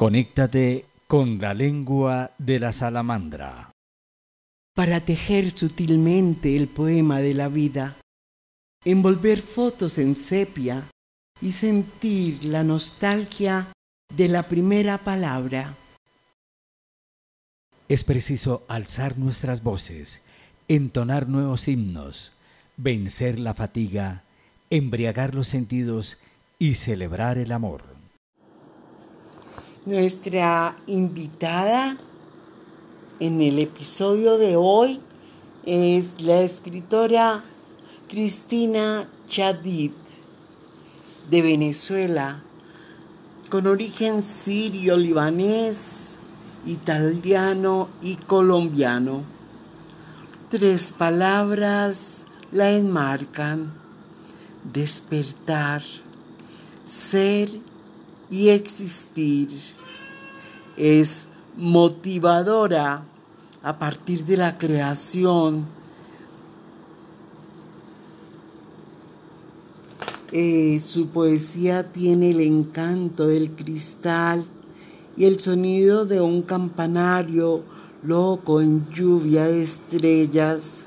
Conéctate con la lengua de la salamandra. Para tejer sutilmente el poema de la vida, envolver fotos en sepia y sentir la nostalgia de la primera palabra. Es preciso alzar nuestras voces, entonar nuevos himnos, vencer la fatiga, embriagar los sentidos y celebrar el amor. Nuestra invitada en el episodio de hoy es la escritora Cristina Chadid de Venezuela, con origen sirio, libanés, italiano y colombiano. Tres palabras la enmarcan, despertar, ser y existir. Es motivadora a partir de la creación. Eh, su poesía tiene el encanto del cristal y el sonido de un campanario loco en lluvia de estrellas.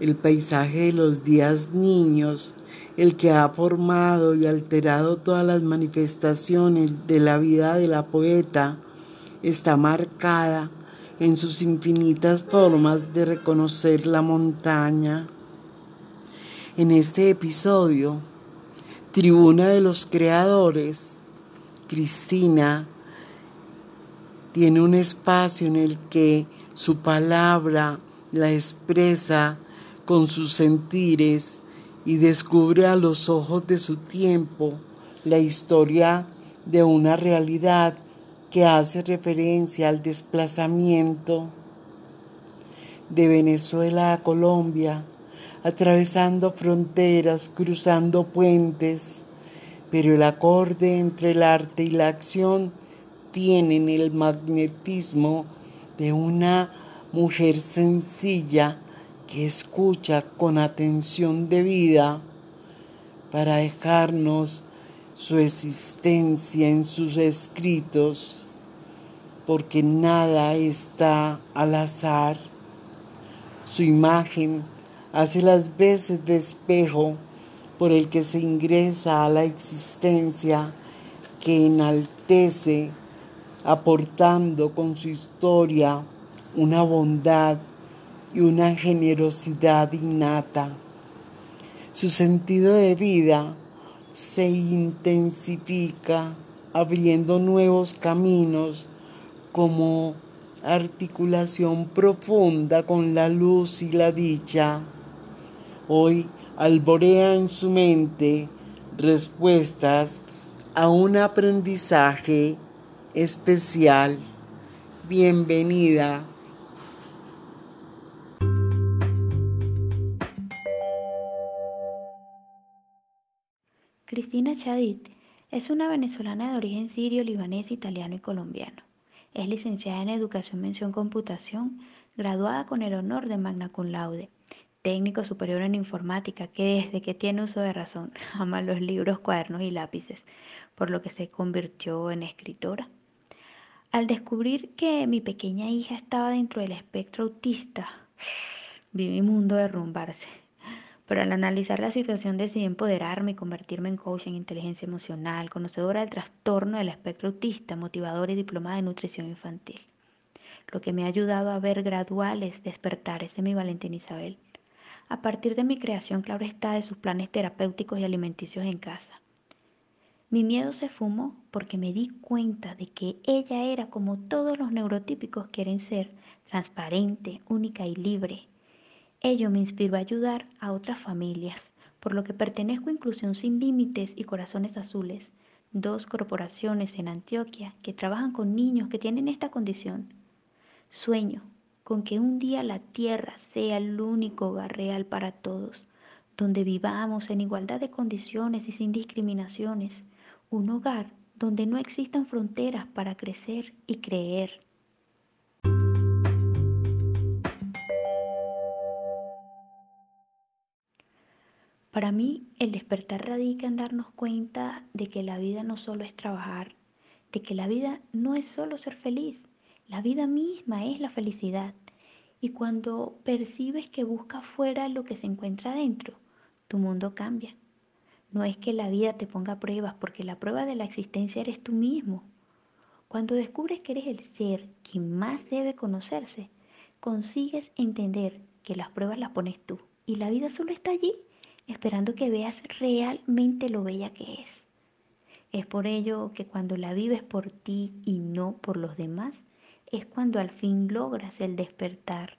El paisaje de los días niños el que ha formado y alterado todas las manifestaciones de la vida de la poeta, está marcada en sus infinitas formas de reconocer la montaña. En este episodio, Tribuna de los Creadores, Cristina tiene un espacio en el que su palabra la expresa con sus sentires y descubre a los ojos de su tiempo la historia de una realidad que hace referencia al desplazamiento de Venezuela a Colombia, atravesando fronteras, cruzando puentes, pero el acorde entre el arte y la acción tienen el magnetismo de una mujer sencilla que escucha con atención debida para dejarnos su existencia en sus escritos, porque nada está al azar. Su imagen hace las veces de espejo por el que se ingresa a la existencia que enaltece, aportando con su historia una bondad y una generosidad innata. Su sentido de vida se intensifica abriendo nuevos caminos como articulación profunda con la luz y la dicha. Hoy alborea en su mente respuestas a un aprendizaje especial. Bienvenida Cristina Chadit es una venezolana de origen sirio, libanés, italiano y colombiano. Es licenciada en Educación Mención Computación, graduada con el honor de Magna Cum Laude, técnico superior en informática que desde que tiene uso de razón ama los libros, cuadernos y lápices, por lo que se convirtió en escritora. Al descubrir que mi pequeña hija estaba dentro del espectro autista, vi mi mundo derrumbarse pero al analizar la situación decidí empoderarme y convertirme en coach en inteligencia emocional, conocedora del trastorno del espectro autista, motivadora y diplomada de nutrición infantil. Lo que me ha ayudado a ver graduales despertares en mi Valentín Isabel. A partir de mi creación, claro está, de sus planes terapéuticos y alimenticios en casa. Mi miedo se fumó porque me di cuenta de que ella era como todos los neurotípicos quieren ser, transparente, única y libre, Ello me inspiró a ayudar a otras familias, por lo que pertenezco a Inclusión Sin Límites y Corazones Azules, dos corporaciones en Antioquia que trabajan con niños que tienen esta condición. Sueño con que un día la tierra sea el único hogar real para todos, donde vivamos en igualdad de condiciones y sin discriminaciones, un hogar donde no existan fronteras para crecer y creer. Para mí, el despertar radica en darnos cuenta de que la vida no solo es trabajar, de que la vida no es solo ser feliz, la vida misma es la felicidad. Y cuando percibes que busca fuera lo que se encuentra dentro, tu mundo cambia. No es que la vida te ponga pruebas, porque la prueba de la existencia eres tú mismo. Cuando descubres que eres el ser que más debe conocerse, consigues entender que las pruebas las pones tú y la vida solo está allí esperando que veas realmente lo bella que es. Es por ello que cuando la vives por ti y no por los demás, es cuando al fin logras el despertar.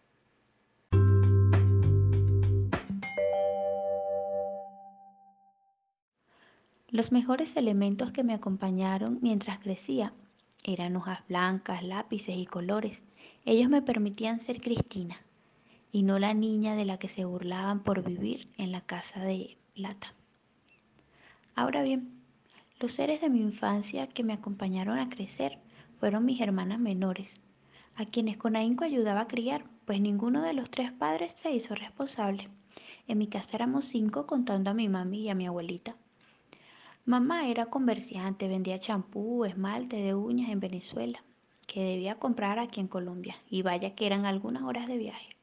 Los mejores elementos que me acompañaron mientras crecía eran hojas blancas, lápices y colores. Ellos me permitían ser Cristina y no la niña de la que se burlaban por vivir en la casa de lata. Ahora bien, los seres de mi infancia que me acompañaron a crecer fueron mis hermanas menores, a quienes con ahínco ayudaba a criar, pues ninguno de los tres padres se hizo responsable. En mi casa éramos cinco contando a mi mami y a mi abuelita. Mamá era comerciante, vendía champú, esmalte de uñas en Venezuela, que debía comprar aquí en Colombia, y vaya que eran algunas horas de viaje.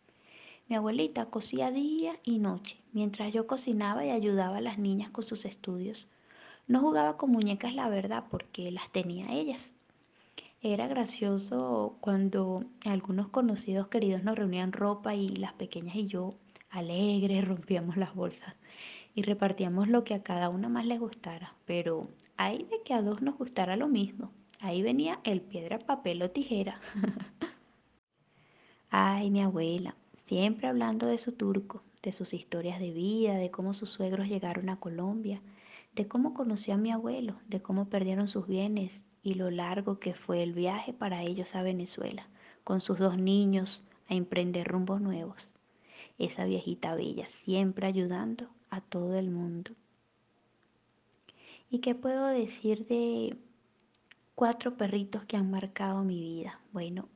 Mi abuelita cosía día y noche, mientras yo cocinaba y ayudaba a las niñas con sus estudios. No jugaba con muñecas, la verdad, porque las tenía ellas. Era gracioso cuando algunos conocidos queridos nos reunían ropa y las pequeñas y yo, alegres, rompíamos las bolsas y repartíamos lo que a cada una más les gustara. Pero hay de que a dos nos gustara lo mismo. Ahí venía el piedra, papel o tijera. Ay, mi abuela, siempre hablando de su turco, de sus historias de vida, de cómo sus suegros llegaron a Colombia, de cómo conoció a mi abuelo, de cómo perdieron sus bienes y lo largo que fue el viaje para ellos a Venezuela, con sus dos niños a emprender rumbos nuevos. Esa viejita bella, siempre ayudando a todo el mundo. ¿Y qué puedo decir de cuatro perritos que han marcado mi vida? Bueno,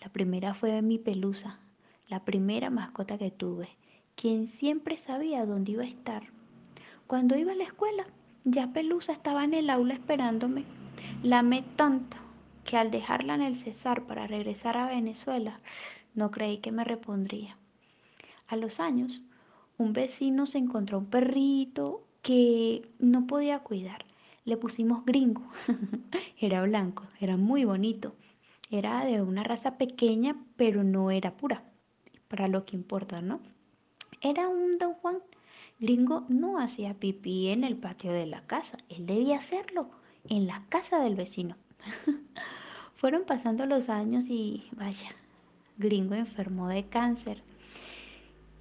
la primera fue mi pelusa, la primera mascota que tuve, quien siempre sabía dónde iba a estar. Cuando iba a la escuela, ya Pelusa estaba en el aula esperándome. La amé tanto que al dejarla en el Cesar para regresar a Venezuela, no creí que me repondría. A los años, un vecino se encontró un perrito que no podía cuidar. Le pusimos gringo. era blanco, era muy bonito. Era de una raza pequeña, pero no era pura para lo que importa, ¿no? Era un don Juan. Gringo no hacía pipí en el patio de la casa, él debía hacerlo en la casa del vecino. Fueron pasando los años y vaya, Gringo enfermó de cáncer.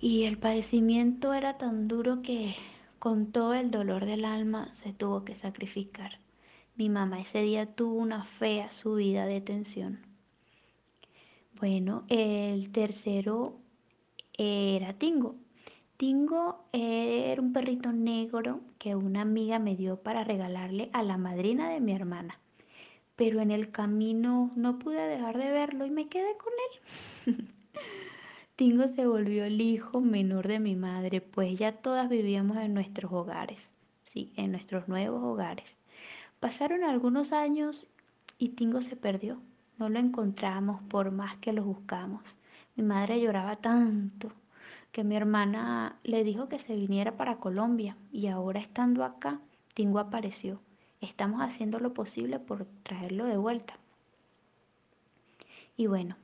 Y el padecimiento era tan duro que con todo el dolor del alma se tuvo que sacrificar. Mi mamá ese día tuvo una fea subida de tensión. Bueno, el tercero era Tingo. Tingo era un perrito negro que una amiga me dio para regalarle a la madrina de mi hermana. Pero en el camino no pude dejar de verlo y me quedé con él. Tingo se volvió el hijo menor de mi madre, pues ya todas vivíamos en nuestros hogares, sí, en nuestros nuevos hogares. Pasaron algunos años y Tingo se perdió. No lo encontramos por más que lo buscamos. Mi madre lloraba tanto que mi hermana le dijo que se viniera para Colombia y ahora estando acá, Tingo apareció. Estamos haciendo lo posible por traerlo de vuelta. Y bueno,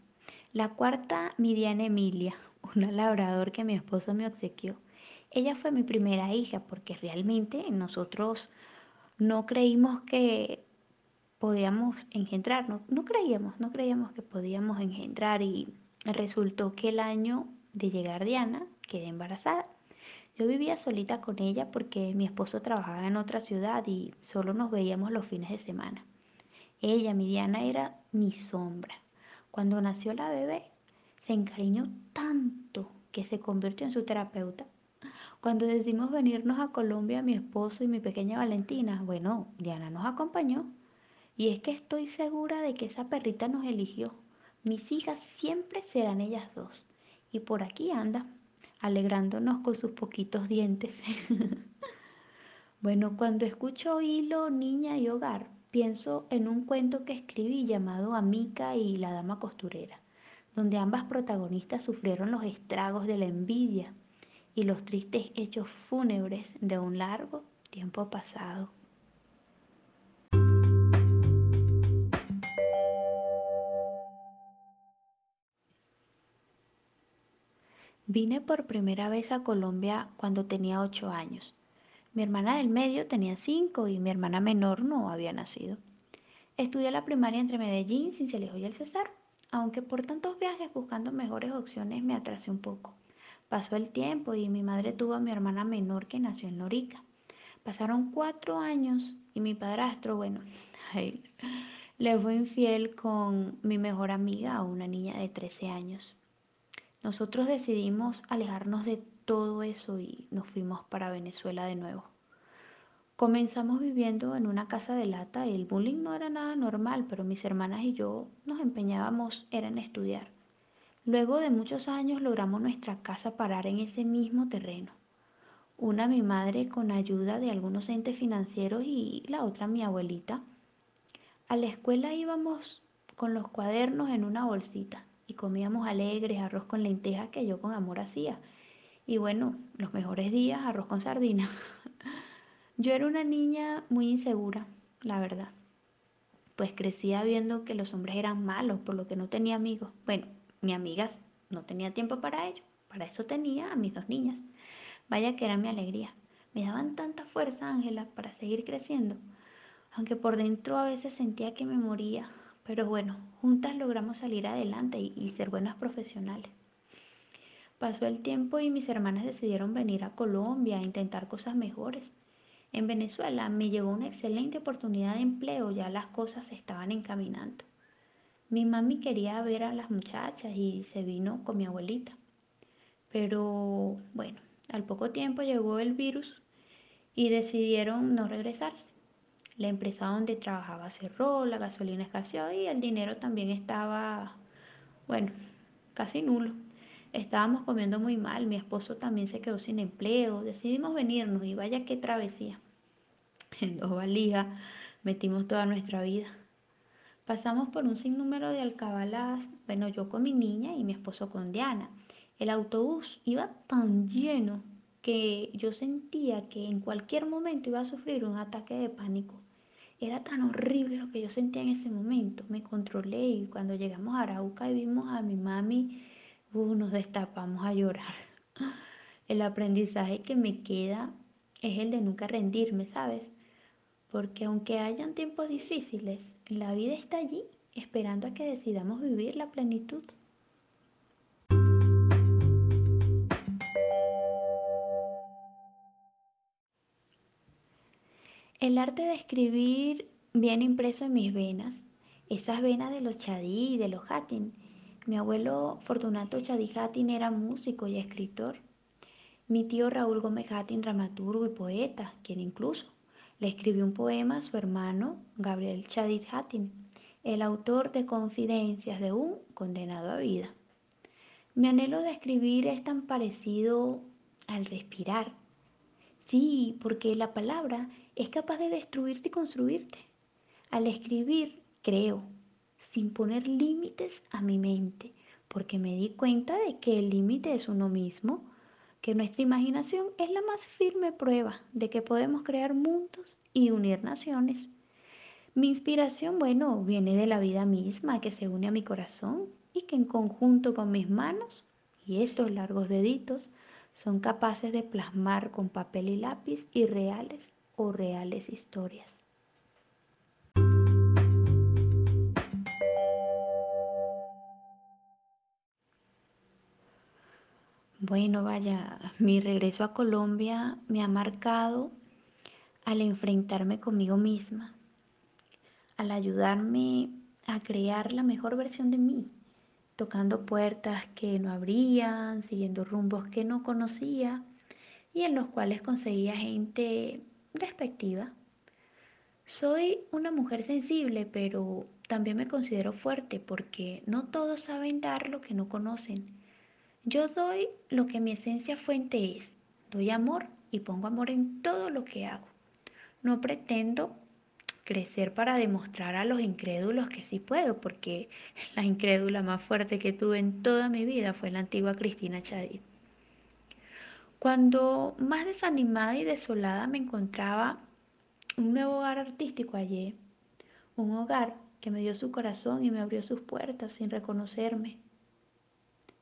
la cuarta, mi Diana Emilia, una labrador que mi esposo me obsequió. Ella fue mi primera hija porque realmente nosotros no creímos que podíamos engendrar, no, no creíamos, no creíamos que podíamos engendrar y Resultó que el año de llegar Diana quedé embarazada. Yo vivía solita con ella porque mi esposo trabajaba en otra ciudad y solo nos veíamos los fines de semana. Ella, mi Diana, era mi sombra. Cuando nació la bebé, se encariñó tanto que se convirtió en su terapeuta. Cuando decidimos venirnos a Colombia, mi esposo y mi pequeña Valentina, bueno, Diana nos acompañó. Y es que estoy segura de que esa perrita nos eligió mis hijas siempre serán ellas dos. Y por aquí anda, alegrándonos con sus poquitos dientes. bueno, cuando escucho hilo, niña y hogar, pienso en un cuento que escribí llamado Amica y la Dama Costurera, donde ambas protagonistas sufrieron los estragos de la envidia y los tristes hechos fúnebres de un largo tiempo pasado. Vine por primera vez a Colombia cuando tenía ocho años. Mi hermana del medio tenía cinco y mi hermana menor no había nacido. Estudié la primaria entre Medellín, Cincelejo y El Cesar, aunque por tantos viajes buscando mejores opciones me atrasé un poco. Pasó el tiempo y mi madre tuvo a mi hermana menor que nació en Lorica. Pasaron cuatro años y mi padrastro, bueno, le fue infiel con mi mejor amiga, una niña de 13 años. Nosotros decidimos alejarnos de todo eso y nos fuimos para Venezuela de nuevo. Comenzamos viviendo en una casa de lata y el bullying no era nada normal, pero mis hermanas y yo nos empeñábamos en estudiar. Luego de muchos años logramos nuestra casa parar en ese mismo terreno. Una mi madre con ayuda de algunos entes financieros y la otra mi abuelita. A la escuela íbamos con los cuadernos en una bolsita y comíamos alegres arroz con lentejas que yo con amor hacía y bueno, los mejores días, arroz con sardina. Yo era una niña muy insegura, la verdad. Pues crecía viendo que los hombres eran malos, por lo que no tenía amigos. Bueno, ni amigas, no tenía tiempo para ello. Para eso tenía a mis dos niñas. Vaya que era mi alegría. Me daban tanta fuerza, Ángela, para seguir creciendo. Aunque por dentro a veces sentía que me moría. Pero bueno, juntas logramos salir adelante y, ser buenas profesionales. Pasó el tiempo y mis hermanas decidieron venir a Colombia a intentar cosas mejores. En Venezuela me llegó una excelente oportunidad de empleo, ya las cosas se estaban encaminando. Mi mami quería ver a las muchachas y se vino con mi abuelita. Pero bueno, al poco tiempo llegó el virus y decidieron no regresarse. La empresa donde trabajaba cerró, la gasolina escaseó y el dinero también estaba, bueno, casi nulo. Estábamos comiendo muy mal, mi esposo también se quedó sin empleo, decidimos venirnos y vaya qué travesía. En dos valijas metimos toda nuestra vida. Pasamos por un sinnúmero de alcabalas, bueno, yo con mi niña y mi esposo con Diana. El autobús iba tan lleno que yo sentía que en cualquier momento iba a sufrir un ataque de pánico. Era tan horrible lo que yo sentía en ese momento. Me controlé y cuando llegamos a Arauca y vimos a mi mami nos destapamos a llorar. El aprendizaje que me queda es el de nunca rendirme, ¿sabes? Porque aunque hayan tiempos difíciles, la vida está allí esperando a que decidamos vivir la plenitud. El arte de escribir viene impreso en mis venas, esas venas de los chadí y de los hatin mi abuelo Fortunato Chadijatin era músico y escritor. Mi tío Raúl Gómez Hattin, dramaturgo y poeta, quien incluso le escribió un poema a su hermano Gabriel Chadid Hattin, el autor de Confidencias de un condenado a vida. Mi anhelo de escribir es tan parecido al respirar. Sí, porque la palabra es capaz de destruirte y construirte. Al escribir, creo, sin poner límites a mi mente, porque me di cuenta de que el límite es uno mismo, que nuestra imaginación es la más firme prueba de que podemos crear mundos y unir naciones. Mi inspiración, bueno, viene de la vida misma que se une a mi corazón y que en conjunto con mis manos y estos largos deditos son capaces de plasmar con papel y lápiz irreales o reales historias. Bueno, vaya, mi regreso a Colombia me ha marcado al enfrentarme conmigo misma, al ayudarme a crear la mejor versión de mí, tocando puertas que no abrían, siguiendo rumbos que no conocía y en los cuales conseguía gente despectiva. Soy una mujer sensible, pero también me considero fuerte porque no todos saben dar lo que no conocen yo doy lo que mi esencia fuente es. Doy amor y pongo amor en todo lo que hago. No pretendo crecer para demostrar a los incrédulos que sí puedo, porque la incrédula más fuerte que tuve en toda mi vida fue la antigua Cristina Chadid. Cuando más desanimada y desolada me encontraba, un nuevo hogar artístico allí, un hogar que me dio su corazón y me abrió sus puertas sin reconocerme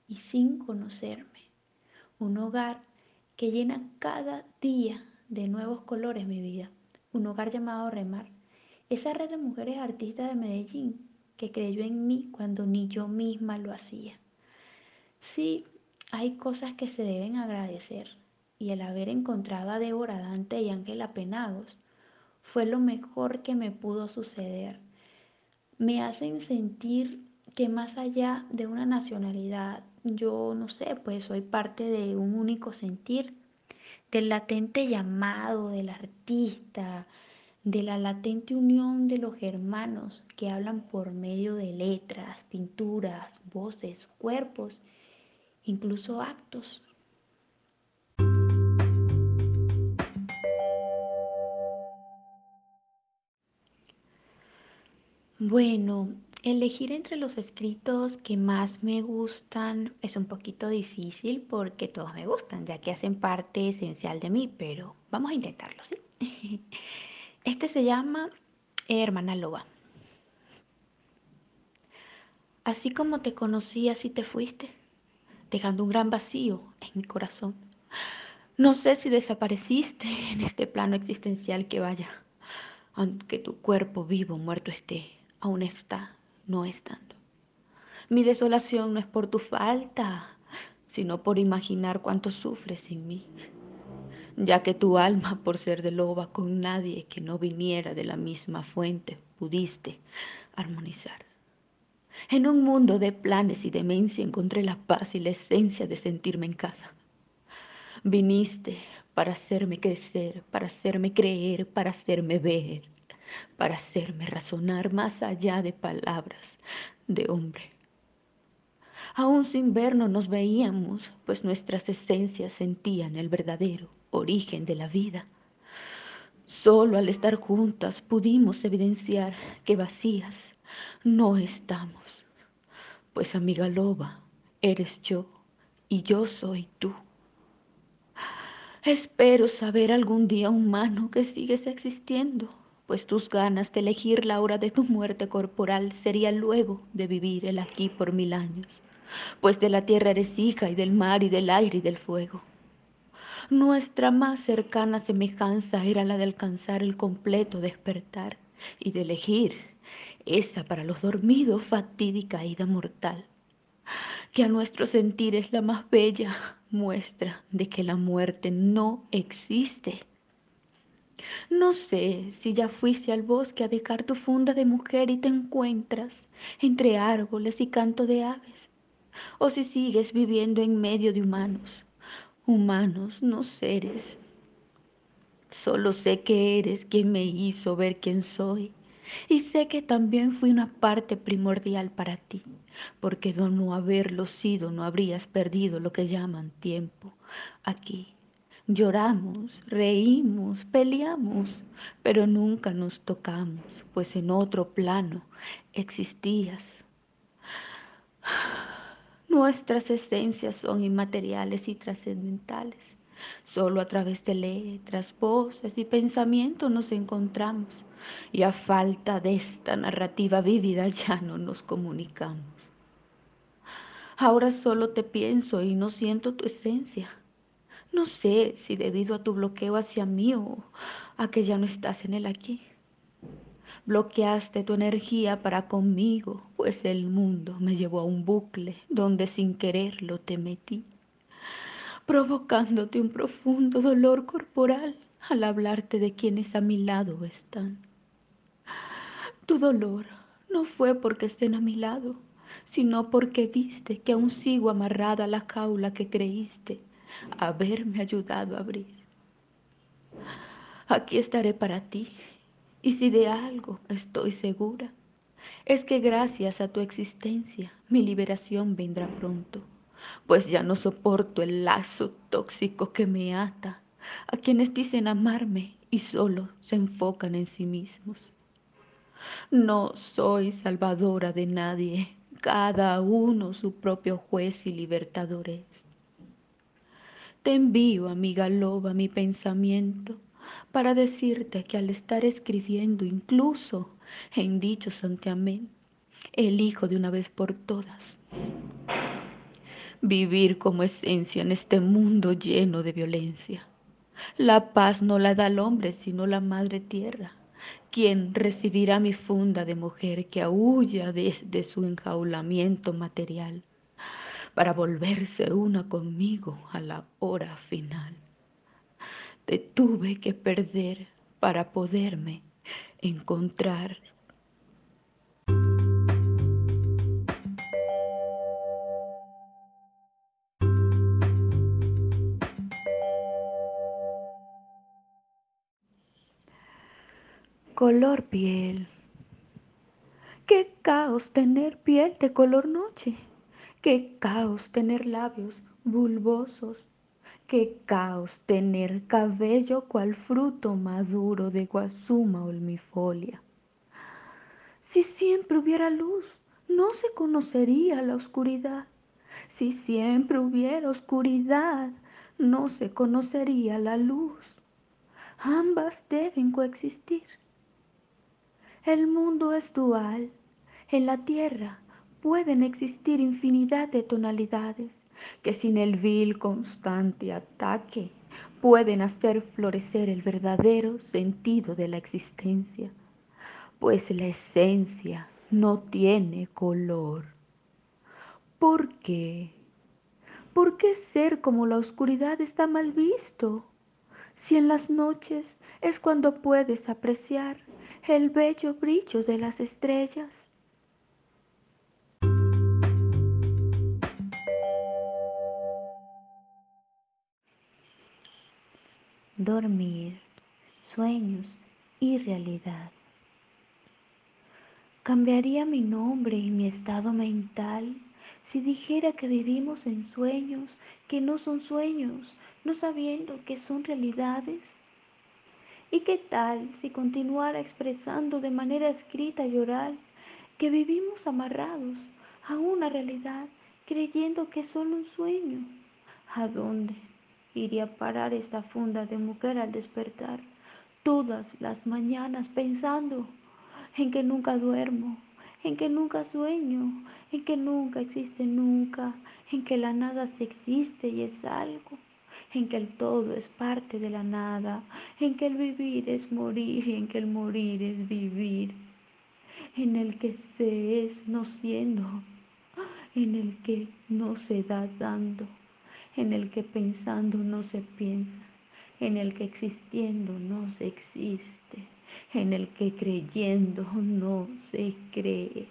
y sin conocerme, un hogar que llena cada día de nuevos colores mi vida, un hogar llamado Remar, esa red de mujeres artistas de Medellín que creyó en mí cuando ni yo misma lo hacía. Sí, hay cosas que se deben agradecer y el haber encontrado a Débora Dante y Ángela Penagos fue lo mejor que me pudo suceder. Me hacen sentir que más allá de una nacionalidad, yo no sé, pues soy parte de un único sentir, del latente llamado del artista, de la latente unión de los hermanos que hablan por medio de letras, pinturas, voces, cuerpos, incluso actos. Bueno, elegir entre los escritos que más me gustan es un poquito difícil porque todos me gustan, ya que hacen parte esencial de mí, pero vamos a intentarlo, ¿sí? Este se llama Hermana Loba. Así como te conocí, así te fuiste, dejando un gran vacío en mi corazón. No sé si desapareciste en este plano existencial que vaya, aunque tu cuerpo vivo o muerto esté, aún está, no estando. Mi desolación no es por tu falta, sino por imaginar cuánto sufres sin mí ya que tu alma, por ser de loba con nadie que no viniera de la misma fuente, pudiste armonizar. En un mundo de planes y demencia encontré la paz y la esencia de sentirme en casa. Viniste para hacerme crecer, para hacerme creer, para hacerme ver, para hacerme razonar más allá de palabras de hombre. Aún sin vernos nos veíamos, pues nuestras esencias sentían el verdadero origen de la vida. Solo al estar juntas pudimos evidenciar que vacías no estamos, pues amiga loba, eres yo y yo soy tú. Espero saber algún día humano que sigues existiendo, pues tus ganas de elegir la hora de tu muerte corporal sería luego de vivir el aquí por mil años, pues de la tierra eres hija y del mar y del aire y del fuego. Nuestra más cercana semejanza era la de alcanzar el completo despertar y de elegir esa para los dormidos fatídica ida mortal, que a nuestro sentir es la más bella muestra de que la muerte no existe. No sé si ya fuiste al bosque a dejar tu funda de mujer y te encuentras entre árboles y canto de aves, o si sigues viviendo en medio de humanos humanos, no seres. Solo sé que eres quien me hizo ver quién soy. Y sé que también fui una parte primordial para ti, porque de no haberlo sido no habrías perdido lo que llaman tiempo. Aquí lloramos, reímos, peleamos, pero nunca nos tocamos, pues en otro plano existías. Nuestras esencias son inmateriales y trascendentales. Solo a través de letras, voces y pensamientos nos encontramos y a falta de esta narrativa vívida ya no nos comunicamos. Ahora solo te pienso y no siento tu esencia. No sé si debido a tu bloqueo hacia mí o a que ya no estás en el aquí. Bloqueaste tu energía para conmigo, pues el mundo me llevó a un bucle donde sin quererlo te metí, provocándote un profundo dolor corporal al hablarte de quienes a mi lado están. Tu dolor no fue porque estén a mi lado, sino porque viste que aún sigo amarrada a la jaula que creíste haberme ayudado a abrir. Aquí estaré para ti y si de algo estoy segura, es que gracias a tu existencia mi liberación vendrá pronto, pues ya no soporto el lazo tóxico que me ata a quienes dicen amarme y solo se enfocan en sí mismos. No soy salvadora de nadie, cada uno su propio juez y libertador es. Te envío, amiga loba, mi pensamiento para decirte que al estar escribiendo incluso en dicho santiamén, elijo de una vez por todas vivir como esencia en este mundo lleno de violencia. La paz no la da el hombre, sino la madre tierra, quien recibirá mi funda de mujer que aúlla desde su enjaulamiento material para volverse una conmigo a la hora final. Te tuve que perder para poderme encontrar Color piel. Qué caos tener piel de color noche. Qué caos tener labios bulbosos. Qué caos tener cabello cual fruto maduro de guasuma olmifolia. Si siempre hubiera luz, no se conocería la oscuridad. Si siempre hubiera oscuridad, no se conocería la luz. Ambas deben coexistir. El mundo es dual. En la tierra pueden existir infinidad de tonalidades que sin el vil constante ataque pueden hacer florecer el verdadero sentido de la existencia, pues la esencia no tiene color. ¿Por qué? ¿Por qué ser como la oscuridad está mal visto? Si en las noches es cuando puedes apreciar el bello brillo de las estrellas. Dormir, sueños y realidad. Cambiaría mi nombre y mi estado mental si dijera que vivimos en sueños que no son sueños, no sabiendo que son realidades ¿Y qué tal si continuara expresando de manera escrita y oral que vivimos amarrados a una realidad creyendo que es solo un sueño? ¿A dónde iría a parar esta funda de mujer al despertar todas las mañanas pensando en que nunca duermo, en que nunca sueño, en que nunca existe nunca, en que la nada sí existe y es algo? En que el todo es parte de la nada, en que el vivir es morir y en que el morir es vivir, en el que se es no siendo, en el que no se da dando, en el que pensando no se piensa, en el que existiendo no se existe, en el que creyendo no se cree,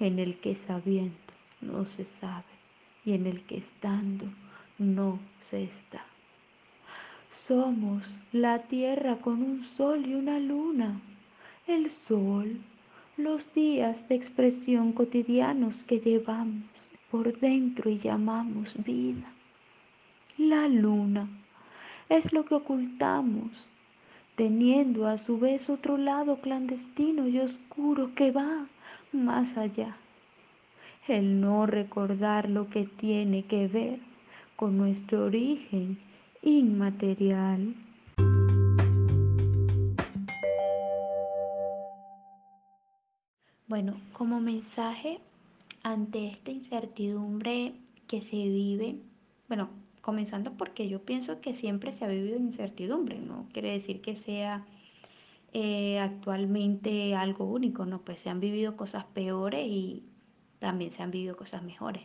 en el que sabiendo no se sabe y en el que estando no se está. Somos la tierra con un sol y una luna. El sol, los días de expresión cotidianos que llevamos por dentro y llamamos vida. La luna es lo que ocultamos, teniendo a su vez otro lado clandestino y oscuro que va más allá. El no recordar lo que tiene que ver con nuestro origen inmaterial. Bueno, como mensaje ante esta incertidumbre que se vive, bueno, comenzando porque yo pienso que siempre se ha vivido incertidumbre, no quiere decir que sea eh, actualmente algo único, no, pues se han vivido cosas peores y también se han vivido cosas mejores,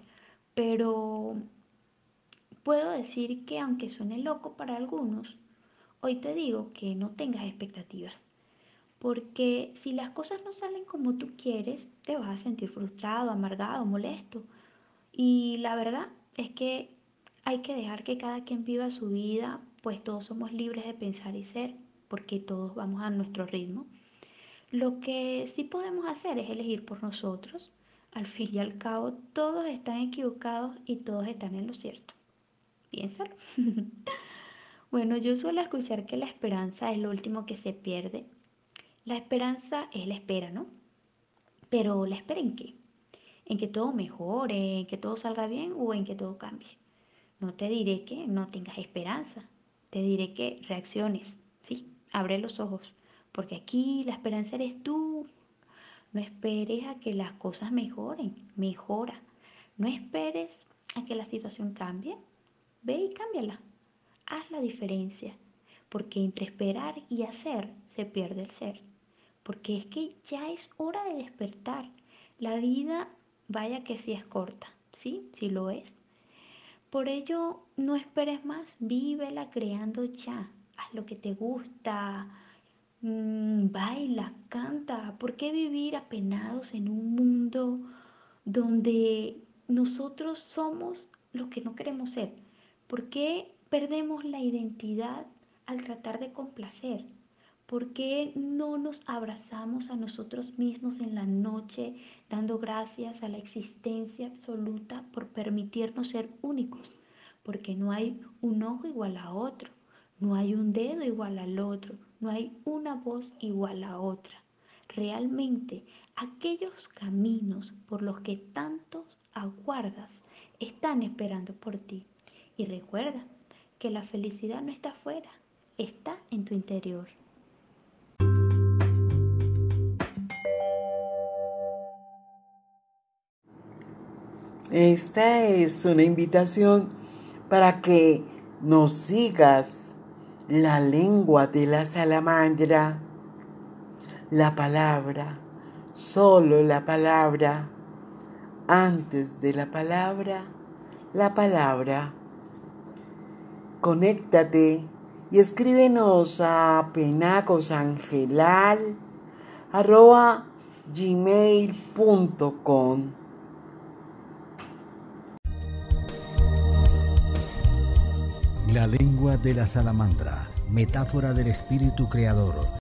pero Puedo decir que aunque suene loco para algunos, hoy te digo que no tengas expectativas. Porque si las cosas no salen como tú quieres, te vas a sentir frustrado, amargado, molesto. Y la verdad es que hay que dejar que cada quien viva su vida, pues todos somos libres de pensar y ser, porque todos vamos a nuestro ritmo. Lo que sí podemos hacer es elegir por nosotros. Al fin y al cabo, todos están equivocados y todos están en lo cierto. Piénsalo. bueno, yo suelo escuchar que la esperanza es lo último que se pierde. La esperanza es la espera, ¿no? Pero la espera en qué? En que todo mejore, en que todo salga bien o en que todo cambie. No te diré que no tengas esperanza, te diré que reacciones, ¿sí? Abre los ojos, porque aquí la esperanza eres tú. No esperes a que las cosas mejoren, mejora. No esperes a que la situación cambie, ve y cámbiala. Haz la diferencia, porque entre esperar y hacer se pierde el ser. Porque es que ya es hora de despertar. La vida, vaya que sí es corta, ¿sí? Sí lo es. Por ello, no esperes más, vívela creando ya. Haz lo que te gusta, mm, baila, canta. ¿Por qué vivir apenados en un mundo donde nosotros somos lo que no queremos ser? ¿Por qué perdemos la identidad al tratar de complacer? ¿Por qué no nos abrazamos a nosotros mismos en la noche dando gracias a la existencia absoluta por permitirnos ser únicos? Porque no hay un ojo igual a otro, no hay un dedo igual al otro, no hay una voz igual a otra. Realmente aquellos caminos por los que tantos aguardas están esperando por ti. Y recuerda que la felicidad no está afuera, está en tu interior. Esta es una invitación para que nos sigas la lengua de la salamandra, la palabra, solo la palabra, antes de la palabra, la palabra. Conéctate y escríbenos a penacosangelal.gmail.com La lengua de la salamandra, metáfora del espíritu creador